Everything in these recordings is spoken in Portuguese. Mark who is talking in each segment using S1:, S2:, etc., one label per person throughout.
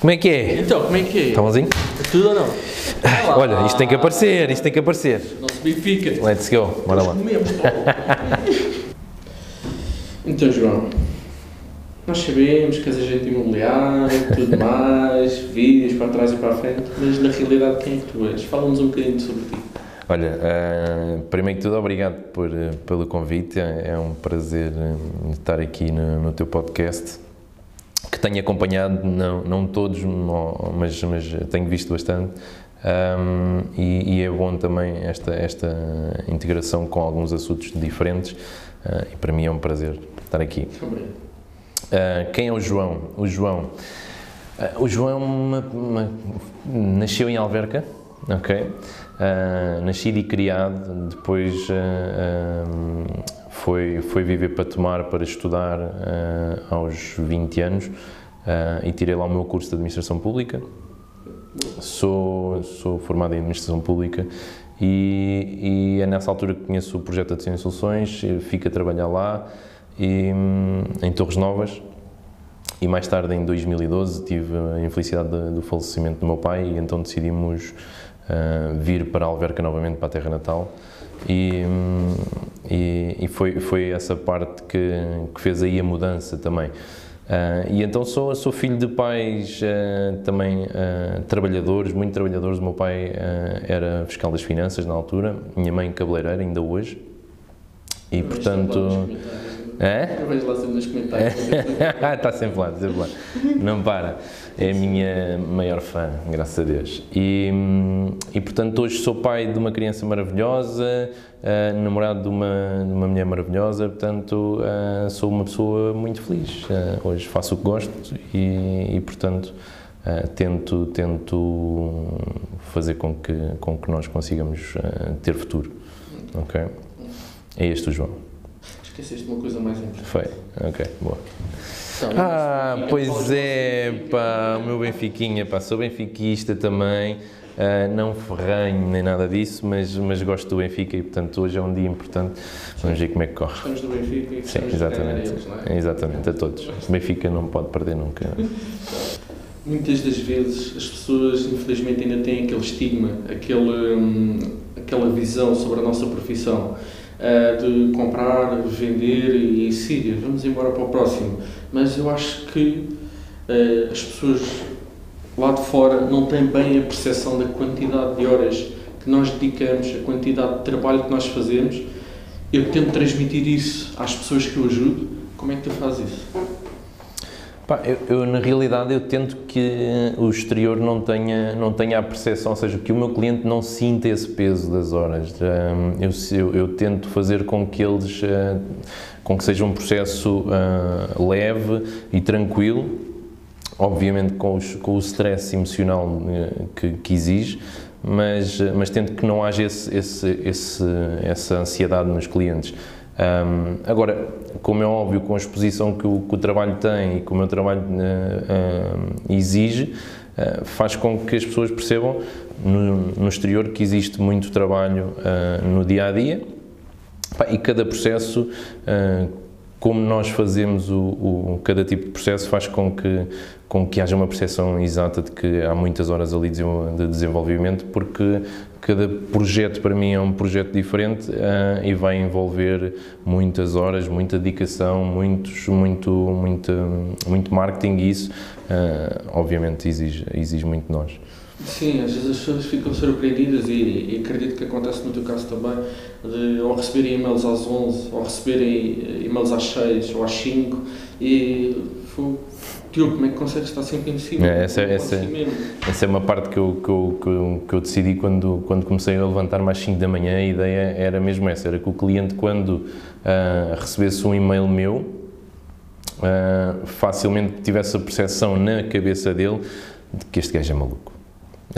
S1: Como é que é?
S2: Então, como é que é?
S1: Está bonzinho?
S2: É tudo ou não?
S1: Olha, isto tem que aparecer, isto tem que aparecer.
S2: Nosso Benfica.
S1: Let's go, bora lá.
S2: Então, João, nós sabemos que és agente imobiliário tudo mais, vídeos para trás e para a frente, mas na realidade quem é que tu és? Fala-nos um bocadinho sobre ti.
S1: Olha, eh, primeiro que tudo, obrigado por, eh, pelo convite. É, é um prazer eh, estar aqui no, no teu podcast, que tenho acompanhado, não, não todos, mas, mas tenho visto bastante. Ahm, e, e é bom também esta, esta integração com alguns assuntos diferentes. ah, e para mim é um prazer estar aqui. Uh, quem é o João? O João. uh, o João é uma- uma- nasceu em Alverca, ok? Uh, nascido e criado, depois uh, um, foi, foi viver para Tomar para estudar uh, aos 20 anos e tirei lá o meu curso de Administração Pública. Sou, sou formado em Administração Pública e, e é nessa altura que conheço o projeto Atenção e Soluções, fico a trabalhar lá e, hum, em Torres Novas e mais tarde em 2012 tive a infelicidade de- do falecimento do meu pai e então decidimos ah, vir para Alverca novamente para a terra natal e, hum, e, e foi, foi essa parte que, que fez aí a mudança também. Ah, e então sou, sou filho de pais ah, também ah, trabalhadores, muito trabalhadores. O meu pai era fiscal das finanças na altura, minha mãe cabeleireira ainda hoje. E portanto. É?
S2: Eu vejo lá sempre nos comentários.
S1: Está sempre lá, sempre lá. Não para. É a minha maior fã, graças a Deus. E, e portanto, hoje sou pai de uma criança maravilhosa, ah, namorado de uma, de uma mulher maravilhosa, portanto, ah, sou uma pessoa muito feliz. Ah, hoje faço o que gosto e, e, portanto, tento, tento fazer com que, com que nós consigamos ter futuro. Ok? É este o João.
S2: Esqueceste uma coisa mais importante.
S1: Foi. Ok, boa. Ah, pois é,
S2: do
S1: pá, o meu benfiquinha, pá, sou benfiquista também, ah, não ferranho nem nada disso, mas, mas gosto do Benfica e, portanto, hoje é um dia importante, vamos ver como é que corre.
S2: Gostamos do Benfica e
S1: Sim,
S2: gostamos de ganhar
S1: exatamente,
S2: eles, não é?
S1: exatamente, a todos. O Benfica não pode perder nunca.
S2: Muitas das vezes as pessoas, infelizmente, ainda têm aquele estigma, aquele, hum, aquela visão sobre a nossa profissão de comprar, vender e siga, vamos embora para o próximo. Mas eu acho que ah, as pessoas lá de fora não têm bem a percepção da quantidade de horas que nós dedicamos, a quantidade de trabalho que nós fazemos. Eu tento transmitir isso às pessoas que eu ajudo. Como é que tu fazes isso?
S1: Pá, eu, eu, na realidade eu tento que o exterior não tenha, não tenha a percepção, ou seja, que o meu cliente não sinta esse peso das horas. Um, eu, eu, eu tento fazer com que eles, uh, com que seja um processo uh, leve e tranquilo, obviamente com, os, com o stress emocional uh, que, que exige, mas, mas tento que não haja esse, esse, esse, essa ansiedade nos clientes. Um, agora, como é óbvio, com a exposição que o, que o trabalho tem e que o meu trabalho uh, uh, exige, uh, faz com que as pessoas percebam no, no exterior que existe muito trabalho no dia a dia. E cada processo, como nós fazemos o, o, cada tipo de processo, faz com que, com que haja uma percepção exata de que há muitas horas ali de desenvolvimento, porque cada projeto para mim é um projeto diferente uh, e vai envolver muitas horas, muita dedicação, muitos, muito, muito, muito marketing e isso, uh, obviamente, exige, exige muito de nós.
S2: Sim, às vezes as pessoas ficam surpreendidas e, e, acredito que acontece no teu caso também, de ou receberem e-mails às 11, ou receberem e-mails às 6 ou às 5 e Diogo, como é que consegues estar sempre em cima?
S1: É, essa, essa, essa é uma parte que eu, que eu, que eu, que eu decidi quando, quando comecei a levantar-me às 5 da manhã, a ideia era mesmo essa, era que o cliente quando uh, recebesse um e-mail meu, uh, facilmente tivesse a percepção na cabeça dele de que este gajo é maluco.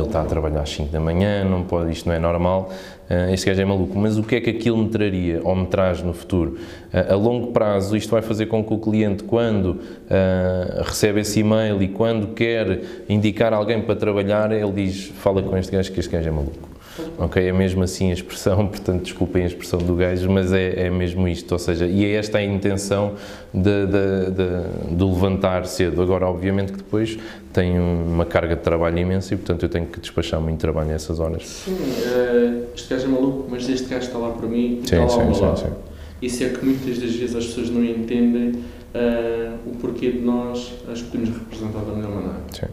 S1: Ele está a trabalhar às 5 da manhã, não pode, isto não é normal, uh, este gajo é maluco. Mas o que é que aquilo me traria, ou me traz no futuro? Uh, a longo prazo, isto vai fazer com que o cliente, quando uh, recebe esse e-mail e quando quer indicar alguém para trabalhar, ele diz, fala com este gajo que este gajo é maluco. Ok? É mesmo assim a expressão, portanto, desculpem a expressão do gajo, mas é, é mesmo isto, ou seja, e é esta a intenção de, de, de, de levantar cedo. Agora, obviamente que depois tem uma carga de trabalho imensa e, portanto, eu tenho que despachar muito trabalho nessas horas.
S2: Sim, uh, este gajo é maluco, mas este gajo está lá para mim e
S1: sim,
S2: está lá
S1: sim,
S2: ao meu
S1: sim,
S2: lado.
S1: sim.
S2: Isso é que muitas das vezes as pessoas não entendem uh, o porquê de nós as podemos representar da melhor maneira.
S1: Sim.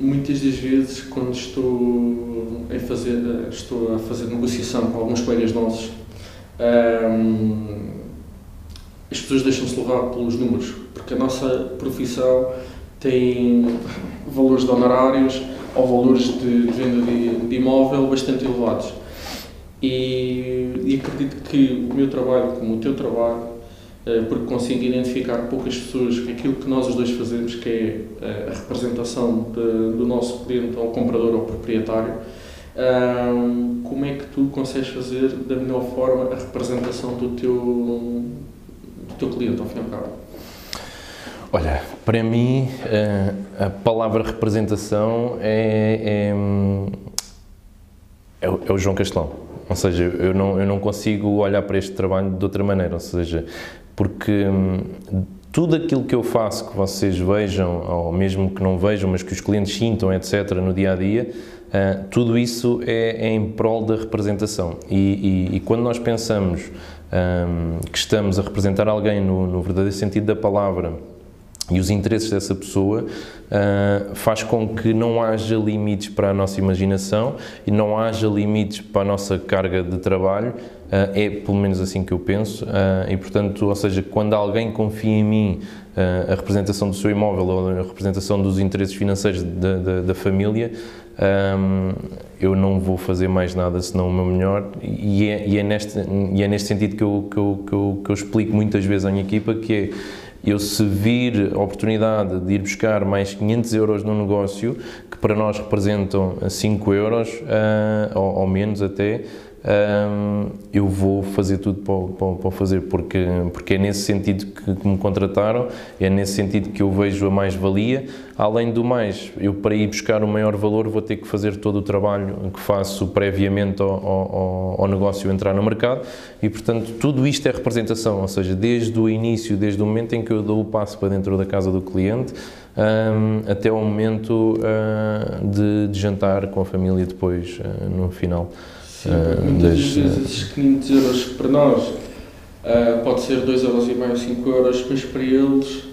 S2: Muitas das vezes, quando estou a fazer, estou a fazer negociação com alguns colegas nossos, um, as pessoas deixam-se levar pelos números, porque a nossa profissão tem valores de honorários ou valores de, de venda de, de imóvel bastante elevados. E, e, acredito que o meu trabalho, como o teu trabalho, porque consigo identificar poucas pessoas aquilo que nós os dois fazemos, que é uh, a representação de, do nosso cliente ao comprador ou proprietário, como é que tu consegues fazer da melhor forma a representação do teu, do teu cliente, ao fim e ao cabo?
S1: Olha, para mim, a palavra representação é, é, é, o, é o João Castelão. Ou seja, eu não, eu não consigo olhar para este trabalho de outra maneira, ou seja, porque hum, tudo aquilo que eu faço, que vocês vejam, ou mesmo que não vejam, mas que os clientes sintam, etc., no dia a dia, tudo isso é, é, em prol da representação. E, e, e quando nós pensamos um, que estamos a representar alguém no, no verdadeiro sentido da palavra, e os interesses dessa pessoa uh, faz com que não haja limites para a nossa imaginação e não haja limites para a nossa carga de trabalho. Uh, é pelo menos assim que eu penso. Uh, e portanto, ou seja, quando alguém confia em mim a representação do seu imóvel ou a representação dos interesses financeiros da, da, da família, um, eu não vou fazer mais nada senão o meu melhor e é, e é, neste, e é neste sentido que eu, que, eu, que, eu, que eu explico muitas vezes à minha equipa que é eu se vir a oportunidade de ir buscar mais 500 euros no negócio, que para nós representam 5 euros, uh, ou, ou, menos até, um, eu vou fazer tudo para, para, para, fazer, porque, porque é nesse sentido que, que, me contrataram, é nesse sentido que eu vejo a mais-valia. Além do mais, eu para ir buscar o maior valor vou ter que fazer todo o trabalho que faço previamente ao, ao, ao negócio entrar no mercado e, portanto, tudo isto é representação, ou seja, desde o início, desde o momento em que eu dou o passo para dentro da casa do cliente, um, até o momento uh, de, de, jantar com a família depois, uh, no final.
S2: Sim, uh, muitas das, vezes esses 500 euros para nós uh, pode ser 2 euros e meio, 5 euros, mas para eles,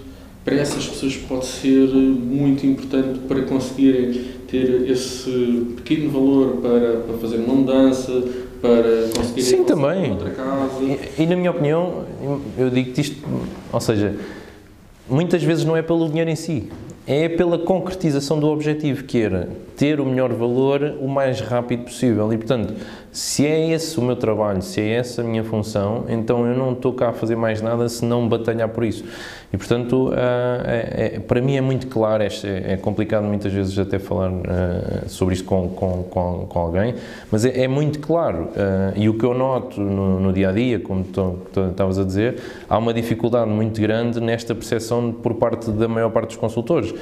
S2: para essas pessoas pode ser muito importante para conseguirem ter esse pequeno valor para, para fazer uma mudança, para conseguirem
S1: Sim, também.
S2: outra casa.
S1: E, e na minha opinião, eu digo-te isto, ou seja, muitas vezes não é pelo dinheiro em si, é pela concretização do objetivo, que era ter o melhor valor o mais rápido possível. E, portanto, se é esse o meu trabalho, se é essa a minha função, então eu não estou cá a fazer mais nada se não batalhar por isso. E, portanto, uh, é, é, para mim é muito claro, é, é, complicado muitas vezes até falar uh, sobre isto com, com, com, com alguém, mas é, é muito claro. Uh, e o que eu noto no, no dia a dia, como estavas a dizer, há uma dificuldade muito grande nesta percepção por parte da maior parte dos consultores,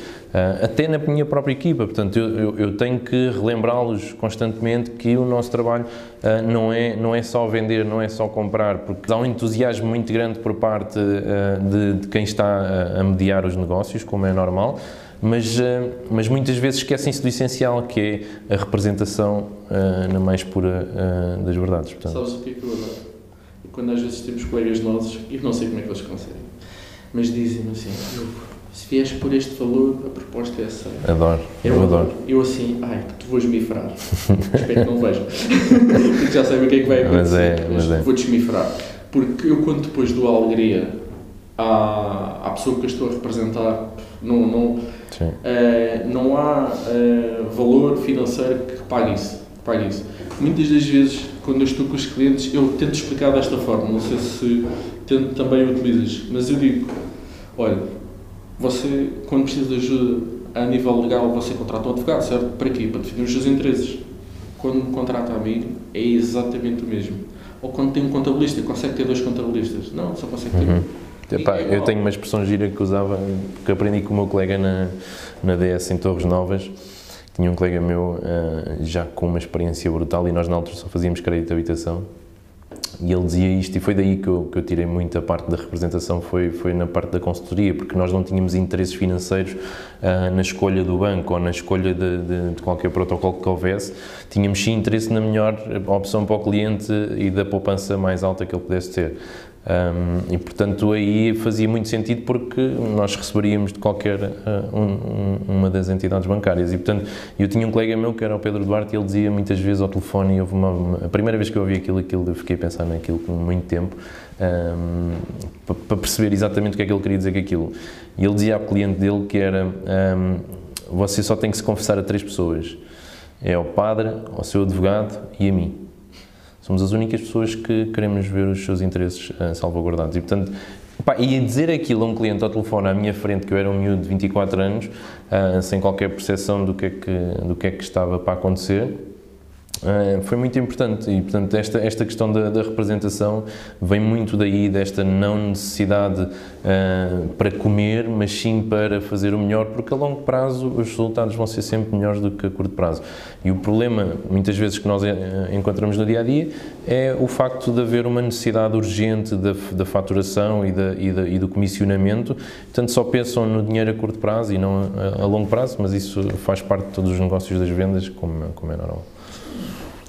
S1: até na minha própria equipa. Portanto, eu, eu, eu tenho que relembrá-los constantemente que o nosso trabalho não, é, não é só vender, não é só comprar, porque há um entusiasmo muito grande por parte de, de quem está a mediar os negócios, como é normal, mas, eh, mas muitas vezes esquecem-se do essencial, que é a representação uh, na mais pura uh, das verdades.
S2: Portanto. Sabes o que é que eu adoro? Quando às vezes temos colegas nossos, e não sei como é que eles conseguem, mas dizem assim, se vieres por este valor, a proposta é essa.
S1: Adoro, eu, eu adoro.
S2: Eu assim, ai, tu vou esmifrar. Espero que não vejam. Porque já sabem o que é que vai acontecer.
S1: Mas é, mas é.
S2: Vou-te esmifrar. Porque eu, quando depois dou a alegria à, à pessoa que eu estou a representar. Não, não, uh, não há uh, valor financeiro que pague isso, pague isso. Muitas das vezes, quando eu estou com os clientes, eu tento explicar desta forma. Não sei se tento, também utilizas, mas eu digo: olha, você, quando precisa de ajuda a nível legal, você contrata um advogado, certo? Para quê? Para definir os seus interesses. Quando me contrata a mim, é exatamente o mesmo. Ou quando tem um contabilista, consegue ter dois contabilistas? Não, só consegue ter um.
S1: Uhum. Epá, eu tenho uma expressão gira que usava, que aprendi com o meu colega na, na DS em Torres Novas, tinha um colega meu uh, já com uma experiência brutal e nós na altura só fazíamos crédito de habitação. E ele dizia isto, e foi daí que eu, que eu tirei muita parte da representação, foi, foi na parte da consultoria, porque nós não tínhamos interesses financeiros uh, na escolha do banco ou na escolha de, de, de, qualquer protocolo que houvesse, tínhamos sim interesse na melhor opção para o cliente e da poupança mais alta que ele pudesse ter. Um, e portanto aí fazia muito sentido porque nós receberíamos de qualquer uh, um, uma das entidades bancárias. E portanto eu tinha um colega meu que era o Pedro Duarte e ele dizia muitas vezes ao telefone houve uma, a primeira vez que eu ouvi aquilo, aquilo eu fiquei a pensar naquilo por muito tempo para perceber exatamente o que é que ele queria dizer com aquilo. E ele dizia ao cliente dele que era você só tem que se confessar a três pessoas. É ao padre, ao seu advogado e a mim Somos as únicas pessoas que queremos ver os seus interesses uh, salvaguardados. E, portanto, pá, e dizer aquilo a um cliente ao telefone à minha frente, que eu era um miúdo de 24 anos, uh, sem qualquer percepção do que, é que, do que é que estava para acontecer, Uh, foi muito importante e, portanto, esta, esta questão da, da, representação vem muito daí, desta não necessidade uh, para comer, mas sim para fazer o melhor, porque a longo prazo os resultados vão ser sempre melhores do que a curto prazo. E o problema, muitas vezes, que nós uh, encontramos no dia a dia é o facto de haver uma necessidade urgente da, da faturação e, da, e, da, e, do comissionamento, portanto, só pensam no dinheiro a curto prazo e não a, a longo prazo, mas isso faz parte de todos os negócios das vendas, como, como é normal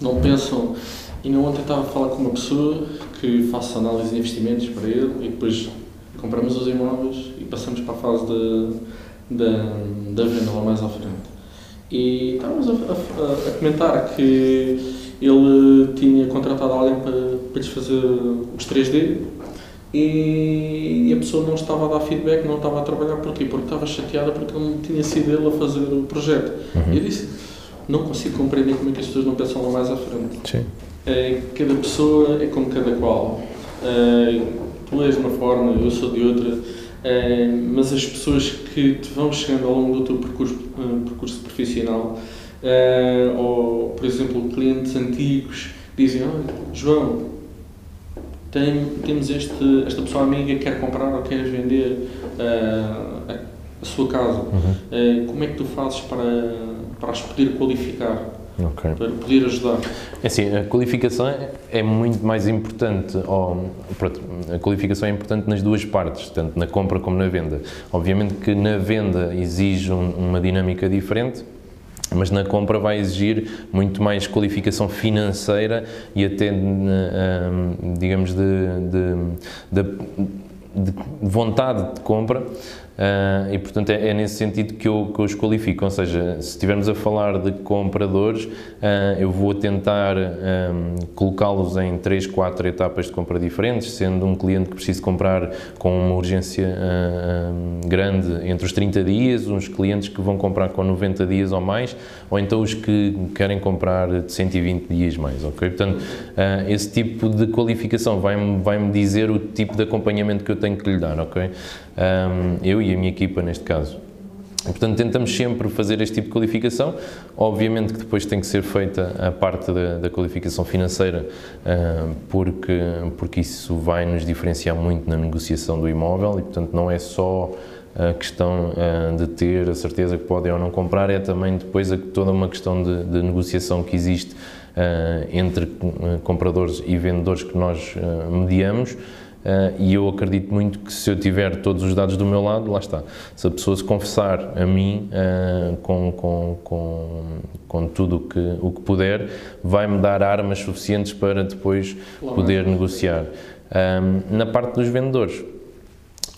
S2: não pensam. E não ontem estava a falar com uma pessoa que faço análise de investimentos para ele e depois compramos os imóveis e passamos para a fase da, da, venda lá mais à frente. E estávamos a, a, a, comentar que ele tinha contratado alguém para, para lhes fazer os 3D e, a pessoa não estava a dar feedback, não estava a trabalhar. Porquê? Porque estava chateada porque não tinha sido ele a fazer o projeto. Uhum. E eu disse não consigo compreender como é que as pessoas não pensam lá mais à frente.
S1: Sim.
S2: É, cada pessoa é como cada qual. É, tu és de uma forma, eu sou de outra, é, mas as pessoas que te vão chegando ao longo do teu percurso, uh, percurso profissional, uh, ou, por exemplo, clientes antigos, dizem: Olha, João, tem, temos este, esta pessoa amiga que quer comprar ou quer vender uh, a, sua casa. Uhum. como é que tu fazes para para as poder qualificar, okay. para poder ajudar.
S1: É assim, a qualificação é muito mais importante, ou, pronto, a qualificação é importante nas duas partes, tanto na compra como na venda. Obviamente que na venda exige um, uma dinâmica diferente, mas na compra vai exigir muito mais qualificação financeira e até, digamos, de, de, de, de vontade de compra Uh, e portanto é, é, nesse sentido que eu, que eu os qualifico, ou seja, se estivermos a falar de compradores, uh, eu vou tentar um, colocá-los em 3, 4 etapas de compra diferentes, sendo um cliente que precisa comprar com uma urgência uh, grande entre os 30 dias, uns clientes que vão comprar com 90 dias ou mais, ou então os que querem comprar de 120 dias mais, ok? Portanto, esse tipo de qualificação vai-me vai -me dizer o tipo de acompanhamento que eu tenho que lhe dar, ok? Um, eu e a minha equipa neste caso. Portanto, tentamos sempre fazer este tipo de qualificação. Obviamente que depois tem que ser feita a parte da, da qualificação financeira, porque, porque isso vai nos diferenciar muito na negociação do imóvel e, portanto, não é só a questão de ter a certeza que podem ou não comprar, é também depois toda uma questão de, de negociação que existe entre compradores e vendedores que nós mediamos. Uh, e eu acredito muito que se eu tiver todos os dados do meu lado, lá está. Se a pessoa se confessar a mim uh, com, com, com, com tudo que, o que puder, vai-me dar armas suficientes para depois poder negociar. Um, na parte dos vendedores,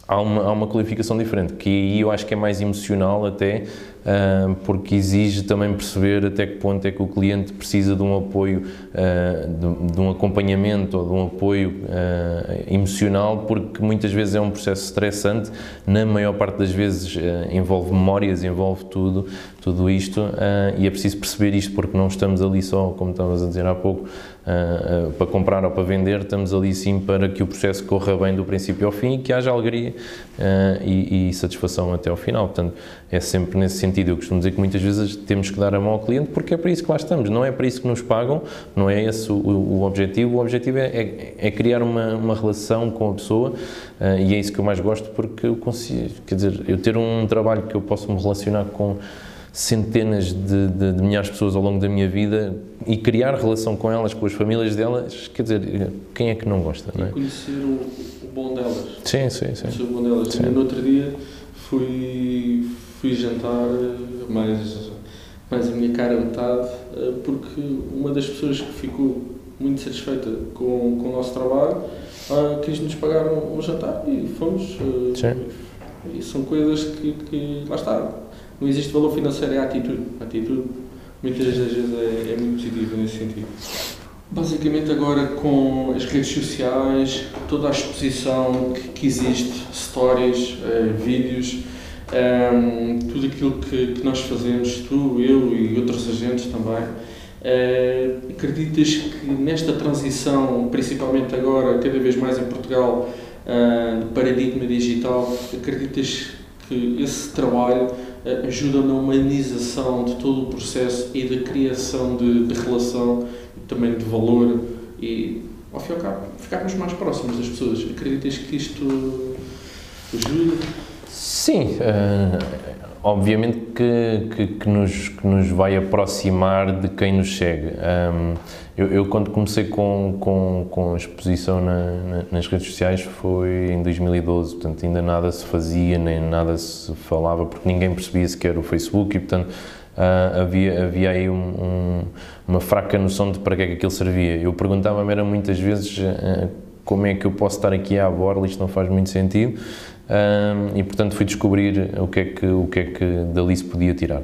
S1: há uma, há uma qualificação diferente, que aí eu acho que é mais emocional até, uh, porque exige também perceber até que ponto é que o cliente precisa de um apoio, uh, de, de, um acompanhamento ou de um apoio uh, emocional, porque muitas vezes é um processo estressante, na maior parte das vezes envolve memórias, envolve tudo, tudo isto, e é preciso perceber isto, porque não estamos ali só, como estavas a dizer há pouco, uh, para comprar ou para vender, estamos ali sim para que o processo corra bem do princípio ao fim e que haja alegria uh, e, e, satisfação até ao final. Portanto, é sempre nesse sentido. Eu costumo dizer que muitas vezes temos que dar a mão ao cliente porque é para isso que lá estamos, não é para isso que nos pagam, não é esse o, o objetivo. O objetivo é, é, é, criar uma, uma relação com a pessoa e é isso que eu mais gosto porque eu consigo, quer dizer, eu ter um trabalho que eu posso me relacionar com centenas de, de, de, milhares de pessoas ao longo da minha vida e criar relação com elas, com as famílias delas, quer dizer, quem é que não gosta, não é?
S2: Conhecer o, o bom delas.
S1: Sim, sim, sim.
S2: Conhecer o bom delas. Sim. No outro dia fui, fui jantar mais, mais a minha cara metade, porque uma das pessoas que ficou muito satisfeita com, com o nosso trabalho uh, quis-nos pagar um, um, jantar e fomos. Uh,
S1: sim.
S2: E são coisas que, que lá está não existe valor financeiro, é a atitude. A atitude, muitas das vezes, é, é muito positiva nesse sentido. Basicamente, agora com as redes sociais, toda a exposição que, que existe, stories, uh, vídeos, um, ehm, tudo aquilo que, que, nós fazemos, tu, eu e outros agentes também, uh, acreditas que nesta transição, principalmente agora, cada vez mais em Portugal, uh, de paradigma digital, acreditas que esse trabalho ajuda na humanização de todo o processo e da criação de, de relação também de valor e, ao fim e ao cabo, ficarmos mais próximos das pessoas. Acreditas que isto ajuda?
S1: Sim, uh, obviamente que, que, que, nos, que nos vai aproximar de quem nos chega. Um, eu, eu, quando comecei com, com, com a exposição na, na, nas redes sociais foi em 2012, portanto ainda nada se fazia, nem nada se falava, porque ninguém percebia sequer o Facebook e, portanto, uh, havia, havia aí um, um, uma fraca noção de para que é que aquilo servia. Eu perguntava-me era muitas vezes uh, como é que eu posso estar aqui à borla, isto não faz muito sentido, uh, e portanto fui descobrir o que, é que, o que é que dali se podia tirar.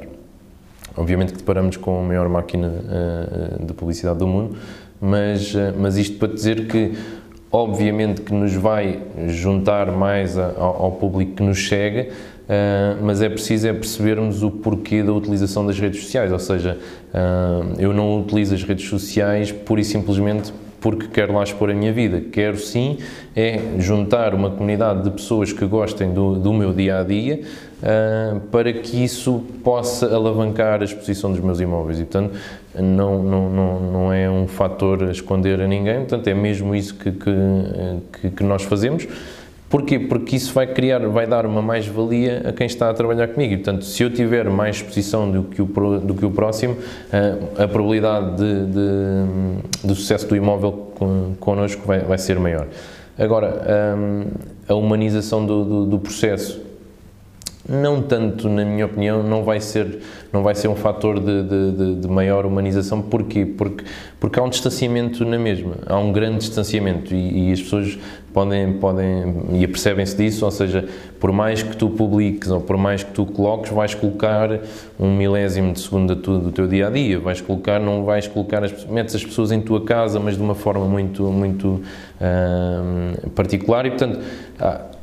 S1: Obviamente que deparamos com a maior máquina uh, de publicidade do mundo, mas, uh, mas isto para dizer que, obviamente, que nos vai juntar mais a, ao, ao, público que nos chega, uh, mas é preciso é percebermos o porquê da utilização das redes sociais, ou seja, eu não utilizo as redes sociais pura e simplesmente porque quero lá expor a minha vida. Quero sim é juntar uma comunidade de pessoas que gostem do, do meu dia a dia uh, para que isso possa alavancar a exposição dos meus imóveis. E, portanto, não, não, não, não é um fator a esconder a ninguém, portanto, é mesmo isso que, que, que nós fazemos. Porquê? Porque isso vai criar, vai dar uma mais-valia a quem está a trabalhar comigo. E, portanto, se eu tiver mais exposição do que o, do que o próximo, a probabilidade de, de, de sucesso do imóvel connosco vai, vai ser maior. Agora, a humanização do, do, do processo não tanto, na minha opinião, não vai ser, não vai ser um fator de, de, de, maior humanização. Porquê? Porque, porque há um distanciamento na mesma, há um grande distanciamento e, e as pessoas podem, podem e apercebem-se disso, ou seja, por mais que tu publiques ou por mais que tu coloques, vais colocar um milésimo de segundo do teu dia a dia, vais colocar, não vais colocar, as, metes as pessoas em tua casa, mas de uma forma muito, muito particular e, portanto,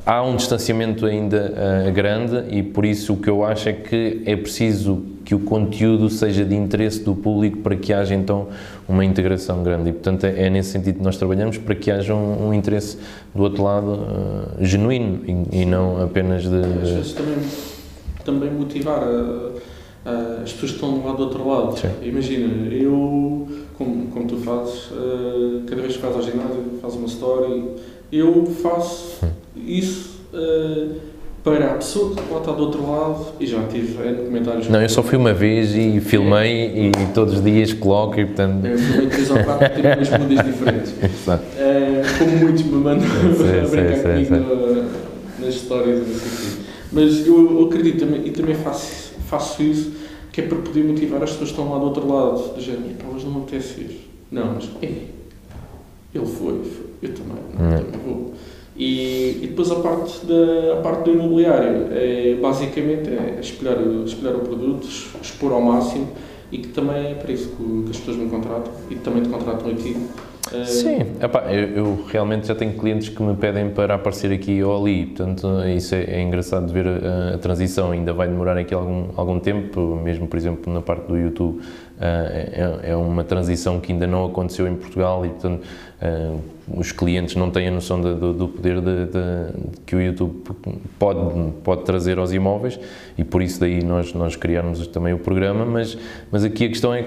S1: há um distanciamento ainda uh, grande e por isso o que eu acho é que é preciso que o conteúdo seja de interesse do público para que haja então uma integração grande e portanto é, é nesse sentido que nós trabalhamos para que haja um, um interesse do outro lado uh, genuíno e, e, não apenas de...
S2: Às vezes também, também motivar a, a, as pessoas que estão lado do outro lado. Sim. Imagina, eu, como, como tu fazes, uh, cada vez que fazes ao ginásio, fazes uma story, eu faço... Isso uh, para a pessoa que estar do outro lado, e já tive no comentários.
S1: Não, eu só fui uma vez e filmei é. e todos os dias coloco e portanto.
S2: Eu filmei três ou quatro e tenho duas mudas diferentes. Exato. Uh, como muitos me mandam a brincar sei, comigo nas histórias e. Mas eu, eu acredito também, e também faço, faço isso, que é para poder motivar as pessoas que estão lá do outro lado, do género, pá, hoje não me apetece ir. Não, mas, ei, ele foi, foi eu também, não, hum. também vou. E, e, depois a parte, da, a parte do imobiliário é basicamente é espelhar, espelhar o produto, expor ao máximo e que também é para isso que, que as pessoas me contratam e também te contratam a ti.
S1: Eh, Sim, epá, eu, eu, realmente já tenho clientes que me pedem para aparecer aqui ou ali, portanto isso é, é engraçado de ver a, a, transição, ainda vai demorar aqui algum, algum tempo, mesmo por exemplo na parte do YouTube, uh, é, é, uma transição que ainda não aconteceu em Portugal e portanto uh, os clientes não têm a noção de, de, do poder de, que o YouTube pode, pode trazer aos imóveis e por isso daí nós, nós criarmos também o programa, mas, mas aqui a questão é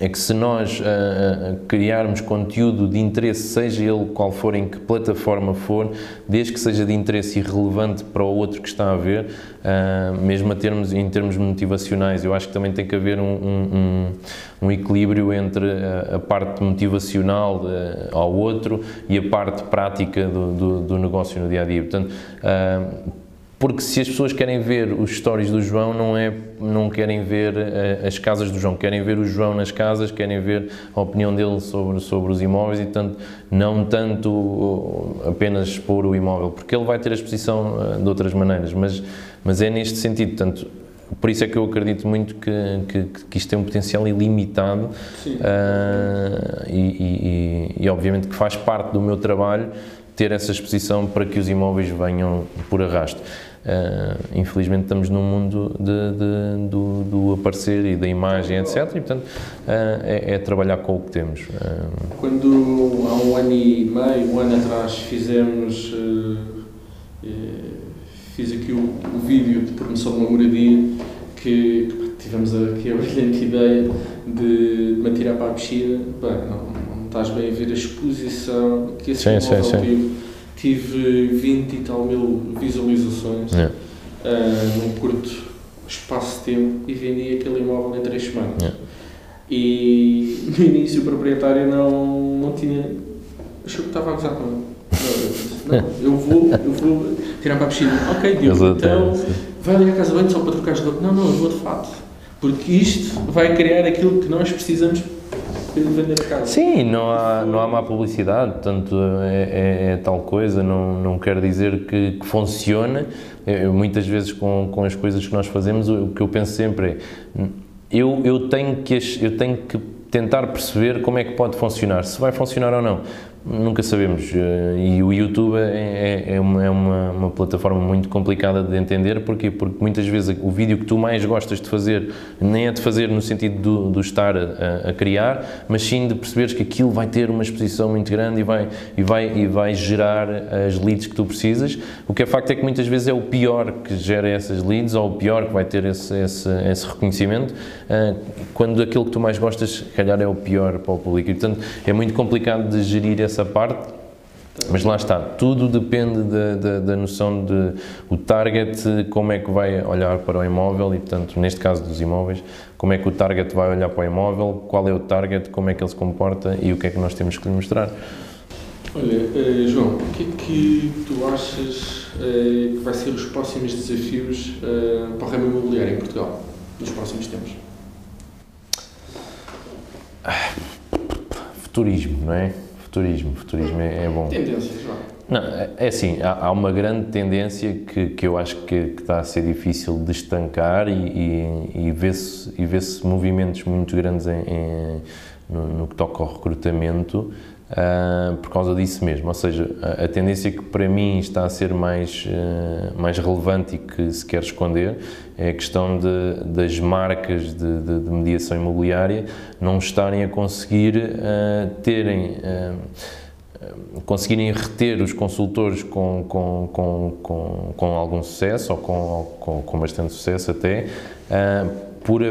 S1: é que se nós uh, criarmos conteúdo de interesse, seja ele qual for, em que plataforma for, desde que seja de interesse e relevante para o outro que está a ver, uh, mesmo a termos, em termos motivacionais, eu acho que também tem que haver um, um, um equilíbrio entre a, a parte motivacional uh, ao outro e a parte prática do, do, do negócio no dia a dia. Portanto, porque se as pessoas querem ver os stories do João, não é, não querem ver uh, as casas do João, querem ver o João nas casas, querem ver a opinião dele sobre, sobre os imóveis e tanto, não tanto uh, apenas expor o imóvel, porque ele vai ter a exposição uh, de outras maneiras, mas, mas é neste sentido, portanto, por isso é que eu acredito muito que, que, que isto tem um potencial ilimitado e, e, e, obviamente que faz parte do meu trabalho ter essa exposição para que os imóveis venham por arrasto. Uh, infelizmente estamos num mundo de, de, do, do, aparecer e da imagem, etc. E portanto uh, é, é, trabalhar com o que temos. Uh,
S2: Quando há um ano e meio, um ano atrás, fizemos. fiz aqui o, o, vídeo de promoção de uma moradia que, que tivemos aqui a brilhante ideia de, de me atirar para a piscina. Bem, não, não estás bem a ver a exposição que esse sim, sim, sim tive 20 e tal mil visualizações yeah. uh, num curto espaço de tempo e vendi aquele imóvel em 3 semanas. Yeah. E no início o proprietário não, não tinha. achou que estava a gozar com. Não, eu vou, eu vou tirar para a piscina. Ok, Diogo, então vai ali à casa bem só para trocar as roupas. Não, não, eu vou de fato. Porque isto vai criar aquilo que nós precisamos vender casa.
S1: Sim, não há, não há má publicidade, portanto é, é, é tal coisa, não, não quer dizer que, que funciona. Eu, muitas vezes com, com as coisas que nós fazemos, o, o que eu penso sempre é eu, eu, tenho que, eu tenho que tentar perceber como é que pode funcionar, se vai funcionar ou não. Nunca sabemos. Eh, e o YouTube é, é, é, uma, é uma, uma, plataforma muito complicada de entender. Porquê? Porque muitas vezes o vídeo que tu mais gostas de fazer nem é de fazer no sentido do, do estar a, a, criar, mas sim de perceberes que aquilo vai ter uma exposição muito grande e vai, e, vai, e vai gerar as leads que tu precisas. O que é facto é que muitas vezes é o pior que gera essas leads ou o pior que vai ter esse, esse, esse reconhecimento, eh, quando aquilo que tu mais gostas, se calhar, é o pior para o público. E, portanto, é muito complicado de gerir essa essa parte, mas lá está, tudo depende da, da, da, noção de o target, como é que vai olhar para o imóvel e, portanto, neste caso dos imóveis, como é que o target vai olhar para o imóvel, qual é o target, como é que ele se comporta e o que é que nós temos que lhe mostrar.
S2: Olha, eh, João, o que é que tu achas eh, que vai ser os próximos desafios eh, para o ramo imobiliário em Portugal, nos próximos tempos?
S1: Futurismo, não é? Futurismo, futurismo é, é bom.
S2: Tendências.
S1: Não, é, é assim, há, há, uma grande tendência que, que eu acho que, que está a ser difícil de estancar e, e, e vê-se vê movimentos muito grandes em, em, no, no, que toca ao recrutamento uh, por causa disso mesmo. Ou seja, a, a, tendência que para mim está a ser mais, uh, mais relevante e que se quer esconder é a questão de, das marcas de, de, de, mediação imobiliária não estarem a conseguir uh, terem conseguirem reter os consultores com, com, com, com, com algum sucesso ou com, com, com bastante sucesso até, por,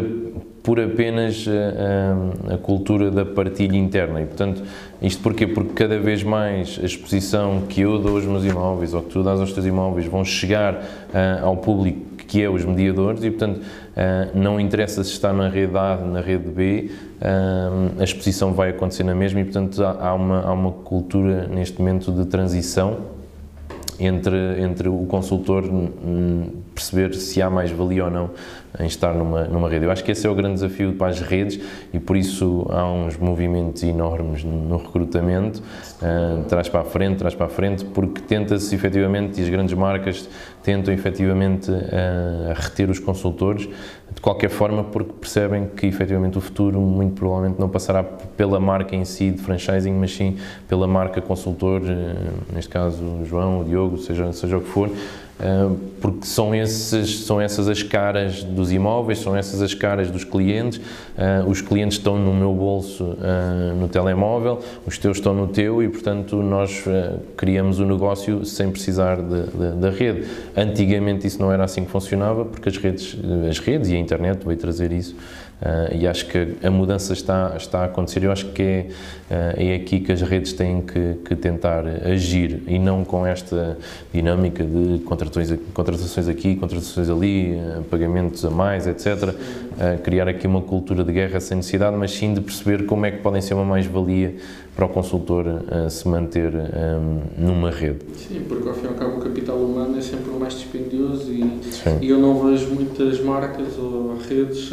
S1: por apenas a, a, cultura da partilha interna. E, portanto, isto porquê? Porque cada vez mais a exposição que eu dou aos meus imóveis ou que tu dás aos teus imóveis vão chegar uh, ao público que é os mediadores e, portanto, não interessa se está na rede A, na rede B, a exposição vai acontecer na mesma e, portanto, há, uma, há uma cultura neste momento de transição entre, entre o consultor perceber se há mais valia ou não em estar numa, numa rede. Eu acho que esse é o grande desafio para as redes e por isso há uns movimentos enormes no recrutamento, uh, traz para a frente, traz para a frente, porque tenta-se efetivamente, e as grandes marcas tentam efetivamente uh, reter os consultores qualquer forma, porque percebem que efetivamente o futuro muito provavelmente não passará pela marca em si de franchising, mas sim pela marca consultor, uh, neste caso João, o Diogo, seja, seja o que for, porque são, esses, são essas as caras dos imóveis, são essas as caras dos clientes. Os clientes estão no meu bolso no telemóvel, os teus estão no teu e, portanto, nós criamos o negócio sem precisar da rede. Antigamente isso não era assim que funcionava, porque as redes, as redes e a internet veio trazer isso Uh, e acho que a mudança está, está a acontecer. Eu acho que é, uh, é aqui que as redes têm que, que, tentar agir e não com esta dinâmica de contratações, contratações aqui, contratações ali, uh, pagamentos a mais, etc. criar aqui uma cultura de guerra sem necessidade, mas sim de perceber como é que podem ser uma mais-valia para o consultor se manter um, numa rede.
S2: Sim, porque ao fim e ao cabo o capital humano é sempre o mais dispendioso e, e eu não vejo muitas marcas ou redes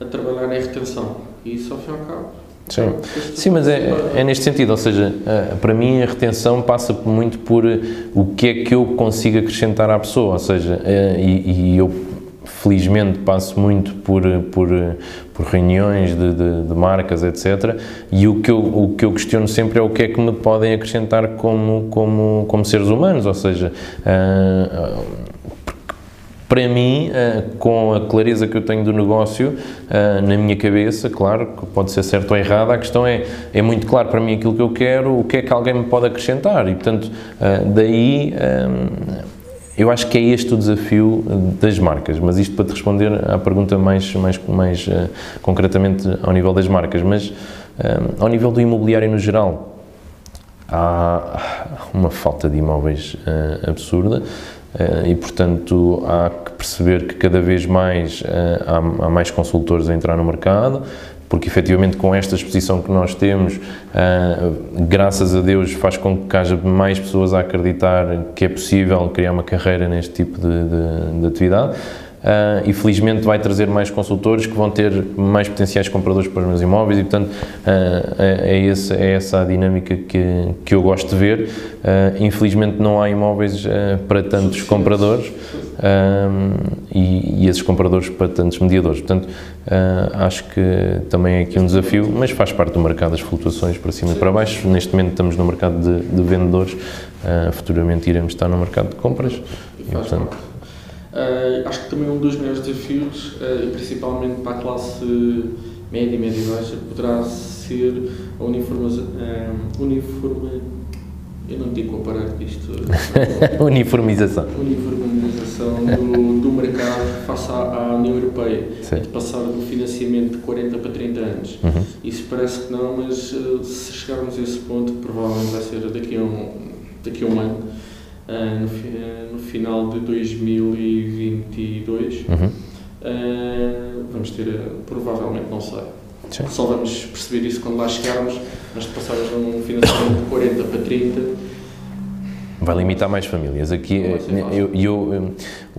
S2: a trabalhar em retenção. E isso, ao fim e ao cabo,
S1: Sim, Sim mas é, é, neste sentido, ou seja, eh, para mim a retenção passa muito por eh, o que é que eu consigo acrescentar à pessoa, ou seja, eh, e, e eu felizmente passo muito por, por, por reuniões de, de, de, marcas, etc. E o que, eu, o que eu questiono sempre é o que é que me podem acrescentar como, como, como seres humanos, ou seja, uh, para mim, eh, com a clareza que eu tenho do negócio eh, na minha cabeça, claro, que pode ser certo ou errado, a questão é, é muito claro para mim aquilo que eu quero, o que é que alguém me pode acrescentar. E, portanto, eh, daí eu acho que é este o desafio das marcas, mas isto para te responder à pergunta mais, mais, mais concretamente ao nível das marcas, mas ao nível do imobiliário no geral, há uma falta de imóveis absurda. Eh, e, portanto, há que perceber que cada vez mais eh, há, há mais consultores a entrar no mercado, porque efetivamente com esta exposição que nós temos, eh, graças a Deus, faz com que haja mais pessoas a acreditar que é possível criar uma carreira neste tipo de, de, de atividade. uh, e felizmente vai trazer mais consultores que vão ter mais potenciais compradores para os meus imóveis e portanto uh, é, esse, é essa a dinâmica que, que eu gosto de ver. Uh, infelizmente não há imóveis para tantos compradores e, e, esses compradores para tantos mediadores. Portanto, acho que também é aqui um desafio, mas faz parte do mercado das flutuações para cima e para baixo. Neste momento estamos no mercado de, de vendedores, futuramente iremos estar no mercado de compras. E, portanto,
S2: Uh, acho que também um dos maiores desafios, uh, principalmente para a classe média e média baixa, poderá ser a uniformização. Uh, uniforme, eu não digo comparar isto.
S1: uniformização.
S2: Uniformização do, do mercado face à, à União Europeia.
S1: Sim.
S2: De passar do financiamento de 40 para 30 anos.
S1: Uhum.
S2: Isso parece que não, mas se chegarmos a esse ponto, provavelmente vai ser daqui a um, daqui a um ano no, uh, no, final de 2022.
S1: Uhum.
S2: Uh, vamos ter, provavelmente, não sei.
S1: Sim.
S2: Só vamos perceber isso quando lá chegarmos, mas passarmos um financiamento de 40 para 30.
S1: Vai limitar mais famílias. Aqui, eu, eu,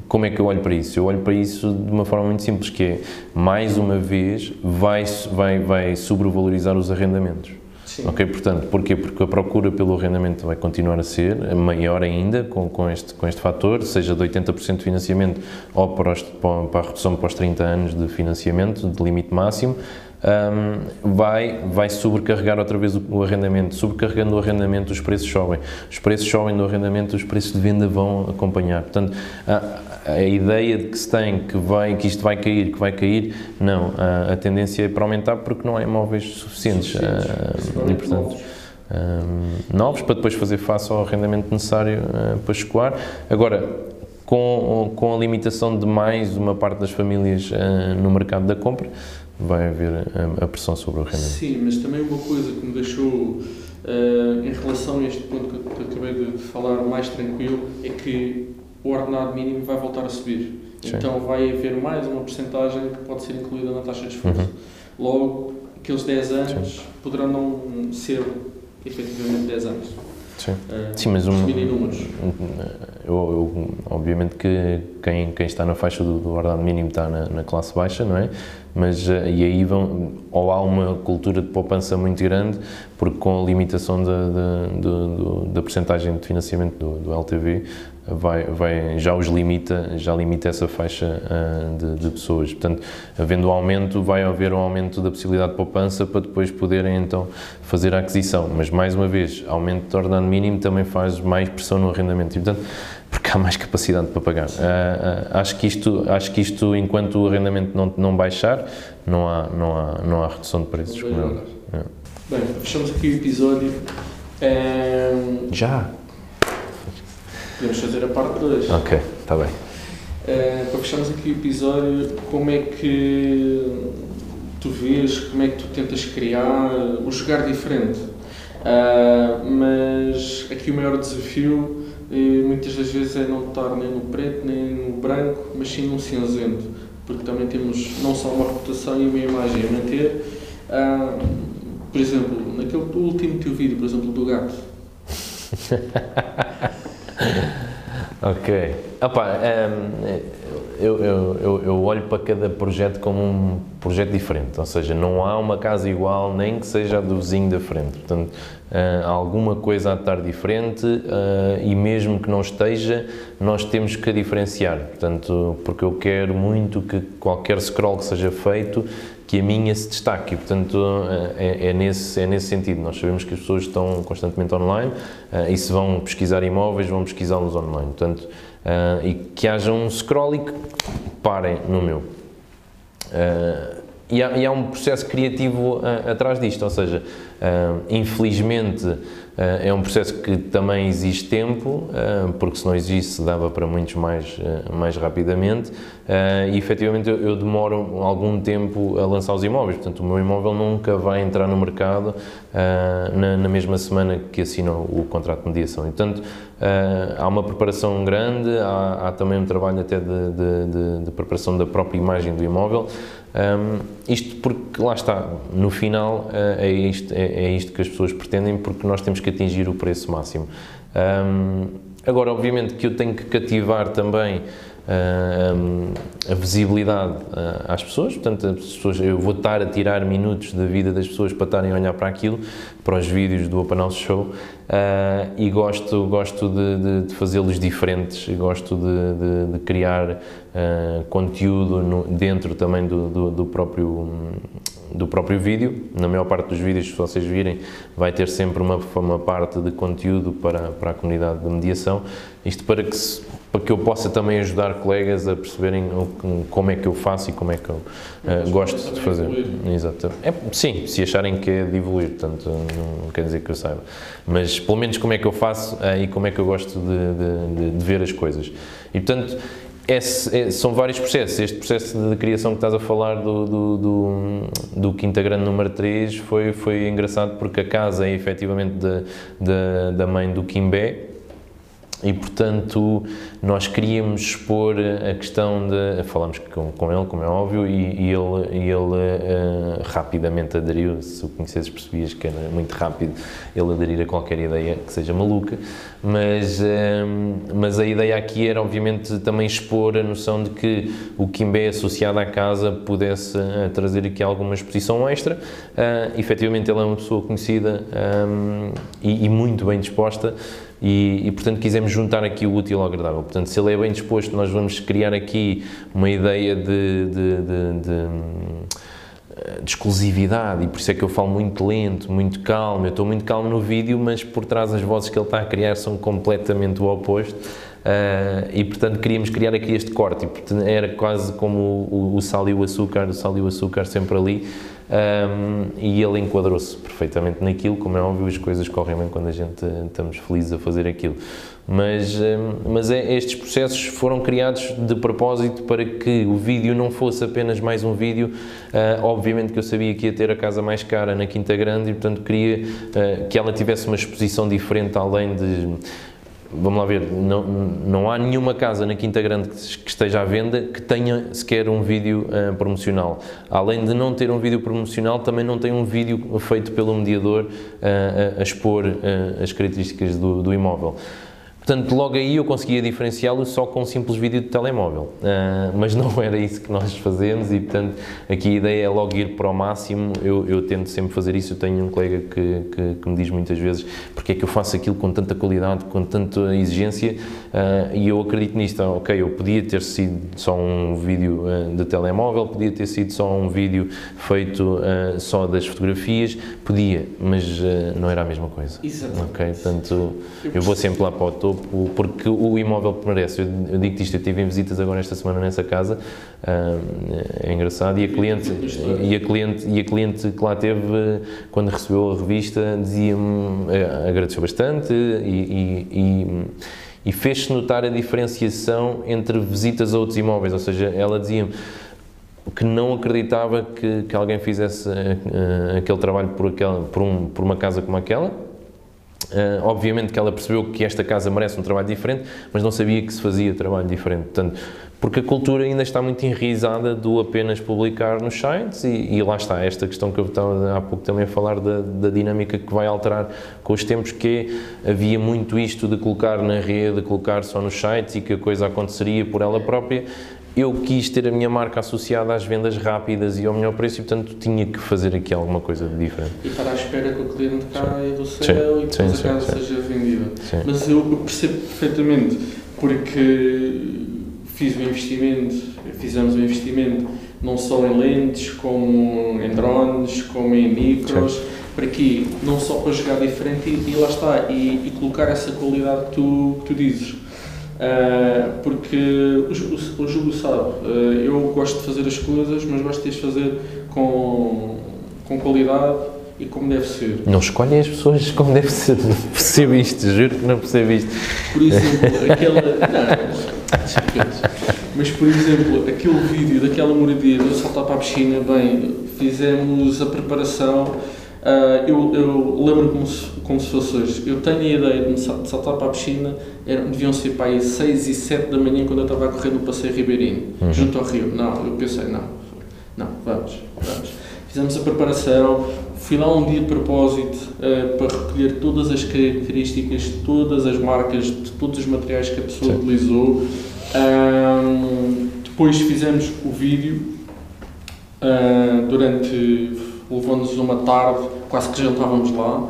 S1: como é que eu olho para isso? Eu olho para isso de uma forma muito simples, que é, mais uma vez, vai, vai, vai sobrevalorizar os arrendamentos.
S2: Sim.
S1: Ok, portanto, porquê? Porque a procura pelo arrendamento vai continuar a ser maior ainda com, com, este, com este fator, seja de 80% de financiamento ou para, os, para a redução para os 30 anos de financiamento, de limite máximo, um, vai, vai sobrecarregar outra vez o, o, arrendamento. Sobrecarregando o arrendamento, os preços sobem. Os preços sobem do arrendamento, os preços de venda vão acompanhar. Portanto, a, a ideia de que se tem que, vai, que isto vai cair, que vai cair, não. A, a tendência é para aumentar porque não há imóveis suficientes. suficientes. E, portanto, um, novos para depois fazer face ao arrendamento necessário uh, para escoar. Agora, com, com a limitação de mais uma parte das famílias uh, no mercado da compra, vai haver a, a, pressão sobre o rendimento.
S2: Sim, mas também uma coisa que me deixou, uh, em relação a este ponto que eu acabei de falar, mais tranquilo, é que o ordenado mínimo vai voltar a subir. Sim. Então vai haver mais uma porcentagem que pode ser incluída na taxa de esforço. Uhum. Logo, aqueles 10 anos Sim. poderão não ser efetivamente 10 anos.
S1: Sim, uh, Sim mas um, eu, eu, obviamente que quem, quem está na faixa do, do ordenado mínimo está na, na, classe baixa, não é? Mas uh, e aí vão, ou há uma cultura de poupança muito grande, porque com a limitação da, da, da porcentagem de financiamento do, do LTV, vai, vai, já os limita, já limita essa faixa uh, de, de, pessoas. Portanto, havendo um aumento, vai haver um aumento da possibilidade de poupança para depois poderem então fazer a aquisição. Mas mais uma vez, aumento do ordenado mínimo também faz mais pressão no arrendamento e, portanto, porque há mais capacidade para pagar. Uh, uh, acho que isto, acho que isto, enquanto o arrendamento não, não baixar, não há, não há, não há redução de preços.
S2: É. Bem, fechamos aqui o episódio. É...
S1: Já.
S2: Podemos fazer a parte 2.
S1: Ok, está bem.
S2: Uh, para fecharmos aqui o episódio, como é que tu vês, como é que tu tentas criar o jogar diferente? Uh, mas aqui o maior desafio e muitas das vezes é não estar nem no preto nem no branco, mas sim num cinzento, porque também temos não só uma reputação e uma imagem a manter. Por exemplo, naquele último teu vídeo, por exemplo, do gato.
S1: ok. Opa, um, eu, eu, eu, olho para cada projeto como um projeto diferente, ou seja, não há uma casa igual, nem que seja a do vizinho da frente. Portanto, uh, alguma coisa há de estar diferente uh, e mesmo que não esteja, nós temos que a diferenciar. Portanto, porque eu quero muito que qualquer scroll que seja feito que a minha se destaque. E, portanto, eh, é, é, nesse, é nesse sentido. Nós sabemos que as pessoas estão constantemente online e se vão pesquisar imóveis, vão pesquisá-los online. Portanto, uh, e que haja um scroll e que parem no meu. Uh, e, há, e, há, um processo criativo atrás disto, ou seja, infelizmente é um processo que também exige tempo, porque se não existisse dava para muitos mais, mais rapidamente e efetivamente eu, demoro algum tempo a lançar os imóveis, portanto o meu imóvel nunca vai entrar no mercado na, mesma semana que assina o contrato de mediação. Portanto, há uma preparação grande, há, há também um trabalho até de, de, de, de, preparação da própria imagem do imóvel. Um, isto porque, lá está, no final é isto, é, é isto que as pessoas pretendem, porque nós temos que atingir o preço máximo. Um, agora, obviamente que eu tenho que cativar também uh, a visibilidade uh, às pessoas, portanto, as pessoas, eu vou estar a tirar minutos da vida das pessoas para estarem a olhar para aquilo, para os vídeos do Open House Show uh, e gosto, gosto de, de, de fazê-los diferentes, gosto de, de, de criar conteúdo no, dentro também do, do, do próprio do próprio vídeo. Na maior parte dos vídeos, se vocês virem, vai ter sempre uma, uma parte de conteúdo para, para a comunidade de mediação. Isto para que, se, para que eu possa também ajudar colegas a perceberem o, como é que eu faço e como é que eu uh, gosto de fazer. Exato. É, sim, se acharem que é de evoluir, portanto, não quer dizer que eu saiba. Mas pelo menos como é que eu faço uh, e como é que eu gosto de, de, de ver as coisas. E portanto, esse, é, são vários processos. Este processo de criação que estás a falar do, do, do, do Quinta Grande número 3 foi, foi engraçado porque a casa é efetivamente da, da, da mãe do Quimbé, e, portanto, nós queríamos expor a questão de. Falamos com, com ele, como é óbvio, e, e ele, e ele uh, rapidamente aderiu. Se o conhecesses, percebias que era muito rápido ele aderir a qualquer ideia que seja maluca. Mas, uh, mas a ideia aqui era, obviamente, também expor a noção de que o Kimbé associado à casa pudesse uh, trazer aqui alguma exposição extra. Uh, efetivamente, ele é uma pessoa conhecida um, e, e muito bem disposta. E, e, portanto quisemos juntar aqui o útil ao agradável. Portanto, se ele é bem disposto, nós vamos criar aqui uma ideia de, de, de, de, de exclusividade e por isso é que eu falo muito lento, muito calmo. Eu estou muito calmo no vídeo, mas por trás as vozes que ele está a criar são completamente o oposto. Uh, e portanto queríamos criar aqui este corte e portanto, era quase como o, o, o sal e o açúcar, o sal e o açúcar sempre ali um, e ele enquadrou-se perfeitamente naquilo, como é óbvio, as coisas correm bem quando a gente estamos felizes a fazer aquilo. Mas, um, mas é, estes processos foram criados de propósito para que o vídeo não fosse apenas mais um vídeo. Uh, obviamente que eu sabia que ia ter a casa mais cara na Quinta Grande e, portanto, queria uh, que ela tivesse uma exposição diferente, além de vamos lá ver, não, não há nenhuma casa na Quinta Grande que esteja à venda que tenha sequer um vídeo uh, promocional. Além de não ter um vídeo promocional, também não tem um vídeo feito pelo mediador uh, a, a, expor uh, as características do, do imóvel. Portanto, logo aí eu conseguia diferenciá-lo só com um simples vídeo de telemóvel, uh, mas não era isso que nós fazemos e, portanto, aqui a ideia é logo ir para o máximo. Eu, eu tento sempre fazer isso. Eu tenho um colega que, que, que, me diz muitas vezes porque é que eu faço aquilo com tanta qualidade, com tanta exigência uh, e eu acredito nisto. Ok, eu podia ter sido só um vídeo uh, de telemóvel, podia ter sido só um vídeo feito só das fotografias, podia, mas não era a mesma coisa.
S2: Exatamente.
S1: Ok, portanto, eu vou sempre lá para o topo porque o imóvel merece. Eu, digo-te isto, eu estive em visitas agora esta semana nessa casa, uh, é engraçado, e a cliente, e a cliente, e a cliente que lá teve, quando recebeu a revista, dizia-me, eh, agradeceu bastante e, e, e fez-se notar a diferenciação entre visitas a outros imóveis, ou seja, ela dizia que não acreditava que, que alguém fizesse uh, aquele trabalho por, aquela, por, um, por uma casa como aquela. Uh, obviamente que ela percebeu que esta casa merece um trabalho diferente, mas não sabia que se fazia trabalho diferente. Portanto, porque a cultura ainda está muito enraizada do apenas publicar nos sites e, e, lá está, esta questão que eu estava há pouco também a falar da, da, dinâmica que vai alterar com os tempos, que havia muito isto de colocar na rede, de colocar só nos sites e que a coisa aconteceria por ela própria. Eu quis ter a minha marca associada às vendas rápidas e ao melhor preço e, portanto, tinha que fazer aqui alguma coisa de diferente.
S2: E estar à espera que o cliente caia do céu sim, e que sim, a casa sim, seja vendida. Mas eu percebo perfeitamente, porque fiz o investimento, fizemos o investimento não só em lentes, como em drones, como em micros, para aqui, não só para jogar diferente e, e lá está, e, e, colocar essa qualidade que tu, que tu dizes. Uh, porque o, o, o jogo sabe, uh, eu gosto de fazer as coisas, mas gosto de as fazer com, com qualidade e como deve ser.
S1: Não escolhem as pessoas como deve ser, não percebo isto, juro que não percebo isto.
S2: Por exemplo, aquela. Não, mas, por exemplo, aquele vídeo daquela moradia de eu saltar para a piscina, bem, fizemos a preparação. Uh, eu, eu lembro como se, como se fosse hoje. Eu tenho a ideia de, saltar para a piscina, era, deviam ser para aí 6 e 7 da manhã quando eu estava a correr no Passeio Ribeirinho, uhum. junto ao rio. Não, eu pensei, não, não, vamos, vamos. Fizemos a preparação, fui lá um dia de propósito uh, para recolher todas as características, todas as marcas, de todos os materiais que a pessoa Sim. utilizou. Depois fizemos o vídeo uh, durante. levou-nos uma tarde, quase que já estávamos lá.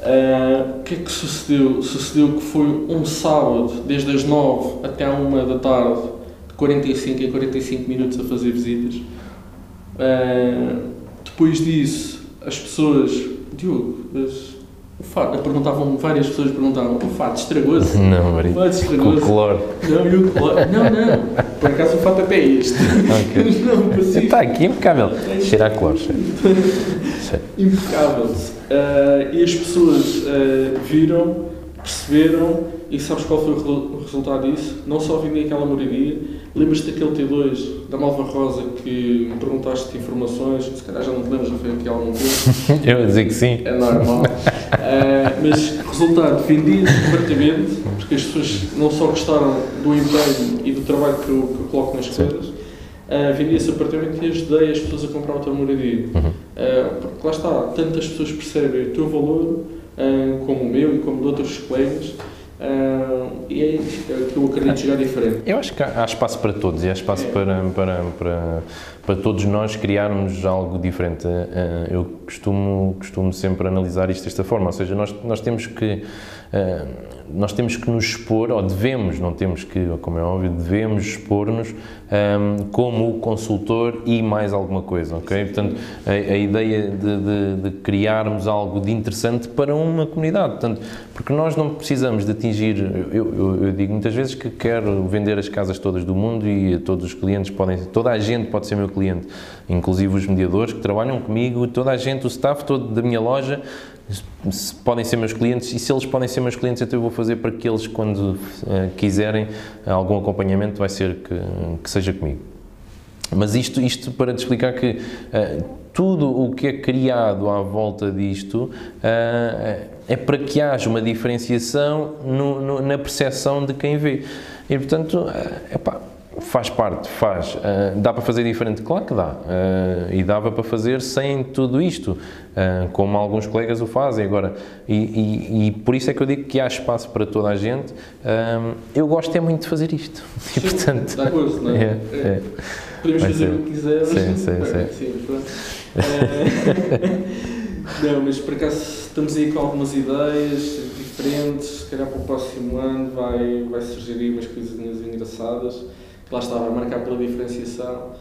S2: Uh, o que é que sucedeu? Sucedeu que foi um sábado, desde as 9 até à 1 da tarde, de 45 a 45 minutos a fazer visitas. Uh, depois disso, as pessoas, Diogo, mas o fato, perguntavam várias pessoas perguntavam, o fato estragou-se?
S1: Não, Maria. O estragou-se. Com o
S2: Não, e o cloro? Não, não. Por acaso o fato até é este.
S1: Okay. não, Está aqui impecável. Cheira a cloro.
S2: impecável. Uh, e as pessoas uh, viram, perceberam, e sabes qual foi o resultado disso? Não só vendi aquela moradia, lembras-te daquele T2 da Malva Rosa que me perguntaste informações, se calhar já não te lembras, já foi aqui há algum tempo.
S1: Eu a dizer que sim.
S2: É normal. Uh, mas, resultado, vendi departamento, porque as pessoas não só gostaram do empenho e do trabalho que eu, que eu coloco nas Sim. coisas, uh, vendi esse apartamento e ajudei as pessoas a comprar outra moradia. Uhum. Uh, porque lá está, tantas pessoas percebem o teu valor, uh, como o meu e como de outros colegas, Uh, e é isso que eu acredito chegar diferente.
S1: Eu acho que há, espaço para todos e há espaço é. para, para, para, para todos nós criarmos algo diferente. Uh, eu costumo, costumo sempre analisar isto desta forma, ou seja, nós, nós temos que nós temos que nos expor, ou devemos, não temos que, como é óbvio, devemos expor-nos um, como consultor e mais alguma coisa, ok? Portanto, a, a ideia de, de, de, criarmos algo de interessante para uma comunidade, portanto, porque nós não precisamos de atingir, eu, eu, eu, digo muitas vezes que quero vender as casas todas do mundo e todos os clientes podem, toda a gente pode ser meu cliente, inclusive os mediadores que trabalham comigo, toda a gente, o staff todo da minha loja, se podem ser meus clientes e se eles podem ser meus clientes, então eu vou fazer para que eles, quando uh, quiserem algum acompanhamento, vai ser que, que seja comigo. Mas isto, isto para te explicar que uh, tudo o que é criado à volta disto uh, é para que haja uma diferenciação no, no, na percepção de quem vê. E portanto, uh, epá, Faz parte, faz. Uh, dá para fazer diferente? Claro que dá. Uh, e dava para fazer sem tudo isto, uh, como alguns colegas o fazem agora. E, e, e, por isso é que eu digo que há espaço para toda a gente. eu gosto é muito de fazer isto.
S2: Sim, e, portanto, dá gosto, não é? é, é. é. Podemos fazer ser. o que quisermos.
S1: Sim, sim, sim.
S2: sim não, mas por acaso estamos aí com algumas ideias diferentes. Se calhar para o próximo ano vai, vai surgir aí umas coisinhas engraçadas lá estava a marcar pela diferenciação.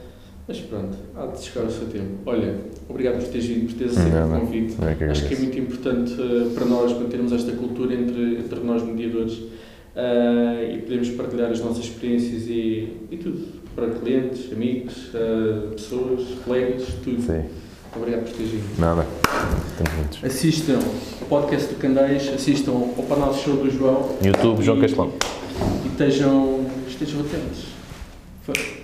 S2: Mas pronto, há de chegar o seu tempo. Olha, obrigado por teres por teres aceito o convite.
S1: É que
S2: Acho que é muito importante uh, para nós mantermos esta cultura entre, entre nós mediadores uh, e podemos partilhar as nossas experiências e, e tudo. Para clientes, amigos, uh, pessoas, colegas, tudo.
S1: Sim.
S2: Obrigado por teres vindo.
S1: Nada. Estamos.
S2: Assistam o podcast do Candeias, assistam ao Panal Show do João.
S1: YouTube, João Castelão.
S2: e estejam, estejam atentos. Perfetto.